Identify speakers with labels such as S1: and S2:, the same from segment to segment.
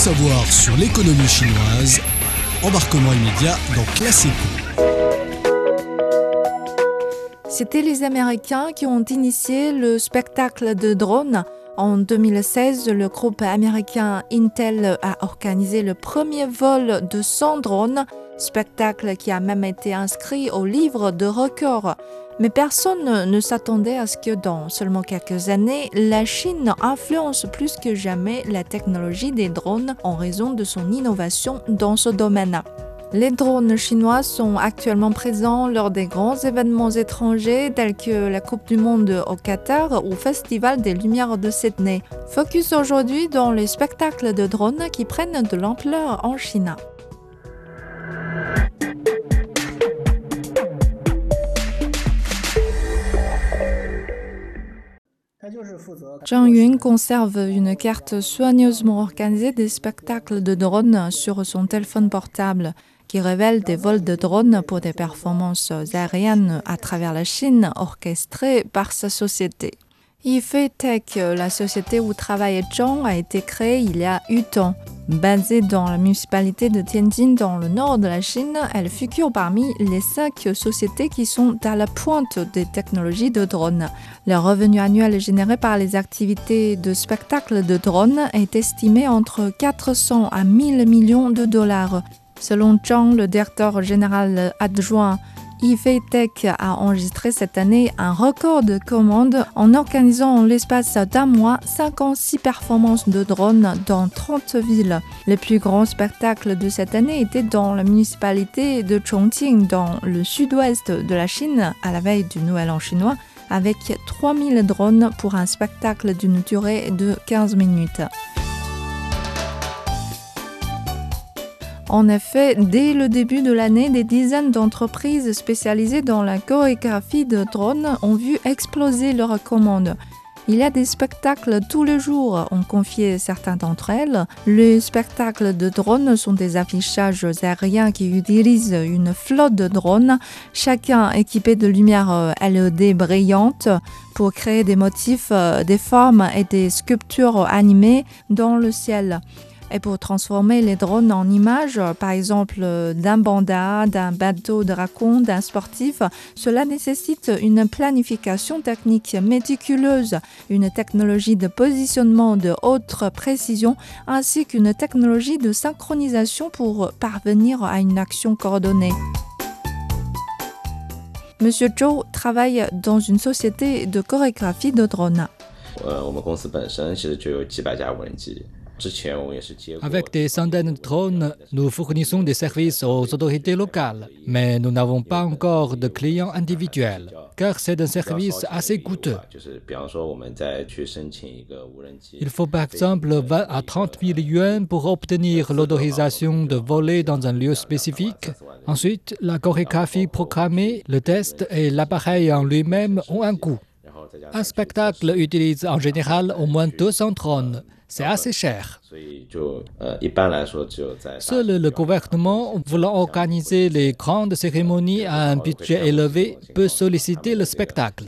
S1: savoir sur l'économie chinoise. Embarquement immédiat dans Classe
S2: C'était les Américains qui ont initié le spectacle de drones. En 2016, le groupe américain Intel a organisé le premier vol de 100 drones, spectacle qui a même été inscrit au livre de records. Mais personne ne s'attendait à ce que dans seulement quelques années, la Chine influence plus que jamais la technologie des drones en raison de son innovation dans ce domaine. Les drones chinois sont actuellement présents lors des grands événements étrangers tels que la Coupe du Monde au Qatar ou Festival des Lumières de Sydney. Focus aujourd'hui dans les spectacles de drones qui prennent de l'ampleur en Chine. Zhang Yun conserve une carte soigneusement organisée des spectacles de drones sur son téléphone portable qui révèle des vols de drones pour des performances aériennes à travers la Chine orchestrées par sa société. Yifei Tech, la société où travaille Zhang, a été créée il y a 8 ans. Basée dans la municipalité de Tianjin dans le nord de la Chine, elle figure parmi les cinq sociétés qui sont à la pointe des technologies de drones. Le revenu annuel généré par les activités de spectacle de drones est estimé entre 400 à 1000 millions de dollars. Selon Zhang, le directeur général adjoint Yifei Tech a enregistré cette année un record de commandes en organisant en l'espace d'un mois 56 performances de drones dans 30 villes. Le plus grand spectacle de cette année était dans la municipalité de Chongqing, dans le sud-ouest de la Chine, à la veille du Nouvel An chinois, avec 3000 drones pour un spectacle d'une durée de 15 minutes. En effet, dès le début de l'année, des dizaines d'entreprises spécialisées dans la chorégraphie de drones ont vu exploser leurs commandes. Il y a des spectacles tous les jours, ont confié certains d'entre elles. Les spectacles de drones sont des affichages aériens qui utilisent une flotte de drones, chacun équipé de lumières LED brillantes pour créer des motifs, des formes et des sculptures animées dans le ciel et pour transformer les drones en images, par exemple d'un banda, d'un bateau de raconte, d'un sportif, cela nécessite une planification technique méticuleuse, une technologie de positionnement de haute précision, ainsi qu'une technologie de synchronisation pour parvenir à une action coordonnée. Monsieur Zhou travaille dans une société de chorégraphie de drones.
S3: Avec des centaines de drones, nous fournissons des services aux autorités locales, mais nous n'avons pas encore de clients individuels, car c'est un service assez coûteux. Il faut par exemple 20 à 30 000 yuan pour obtenir l'autorisation de voler dans un lieu spécifique. Ensuite, la chorégraphie programmée, le test et l'appareil en lui-même ont un coût. Un spectacle utilise en général au moins 200 drones c'est assez cher. Seul le gouvernement, voulant organiser les grandes cérémonies à un budget élevé, peut solliciter le spectacle.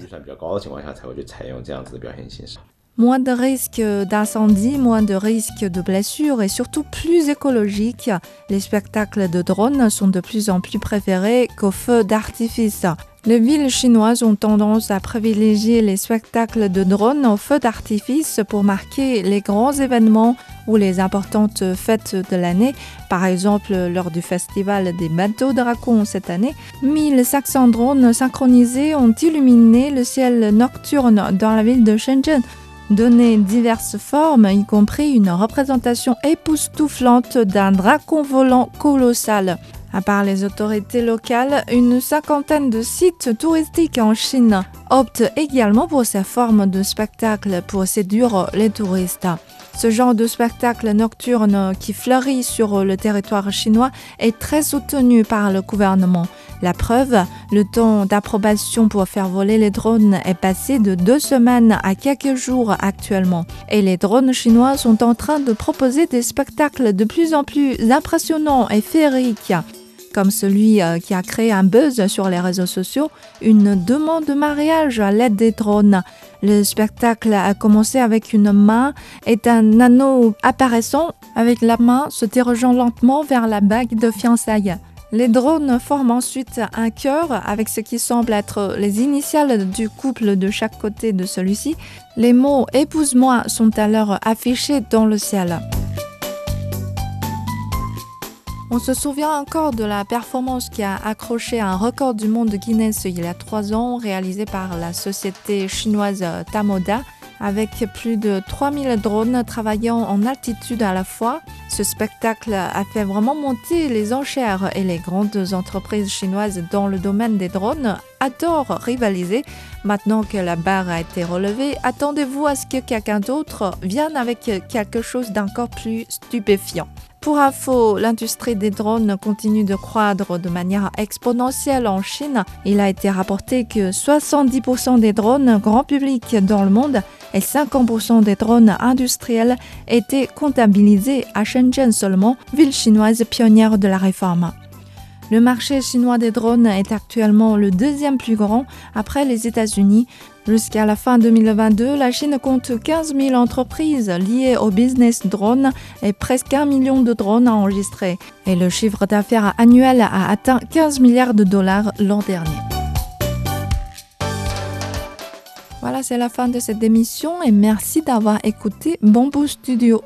S2: Moins de risques d'incendie, moins de risques de blessures et surtout plus écologiques. Les spectacles de drones sont de plus en plus préférés qu'aux feux d'artifice. Les villes chinoises ont tendance à privilégier les spectacles de drones aux feux d'artifice pour marquer les grands événements ou les importantes fêtes de l'année. Par exemple, lors du festival des bateaux dragons cette année, 1500 drones synchronisés ont illuminé le ciel nocturne dans la ville de Shenzhen donné diverses formes, y compris une représentation époustouflante d'un dragon volant colossal. À part les autorités locales, une cinquantaine de sites touristiques en Chine optent également pour ces formes de spectacle pour séduire les touristes. Ce genre de spectacle nocturne qui fleurit sur le territoire chinois est très soutenu par le gouvernement. La preuve, le temps d'approbation pour faire voler les drones est passé de deux semaines à quelques jours actuellement. Et les drones chinois sont en train de proposer des spectacles de plus en plus impressionnants et féeriques. Comme celui euh, qui a créé un buzz sur les réseaux sociaux, une demande de mariage à l'aide des drones. Le spectacle a commencé avec une main et un anneau apparaissant avec la main se dirigeant lentement vers la bague de fiançailles. Les drones forment ensuite un cœur avec ce qui semble être les initiales du couple de chaque côté de celui-ci. Les mots épouse-moi sont alors affichés dans le ciel. On se souvient encore de la performance qui a accroché un record du monde de Guinness il y a trois ans, réalisé par la société chinoise Tamoda avec plus de 3000 drones travaillant en altitude à la fois. Ce spectacle a fait vraiment monter les enchères et les grandes entreprises chinoises dans le domaine des drones adorent rivaliser. Maintenant que la barre a été relevée, attendez-vous à ce que quelqu'un d'autre vienne avec quelque chose d'encore plus stupéfiant. Pour info, l'industrie des drones continue de croître de manière exponentielle en Chine. Il a été rapporté que 70% des drones grand public dans le monde et 50% des drones industriels étaient comptabilisés à Shenzhen seulement, ville chinoise pionnière de la réforme. Le marché chinois des drones est actuellement le deuxième plus grand après les États-Unis. Jusqu'à la fin 2022, la Chine compte 15 000 entreprises liées au business drone et presque un million de drones enregistrés. Et le chiffre d'affaires annuel a atteint 15 milliards de dollars l'an dernier. Voilà, c'est la fin de cette émission et merci d'avoir écouté Bamboo Studio.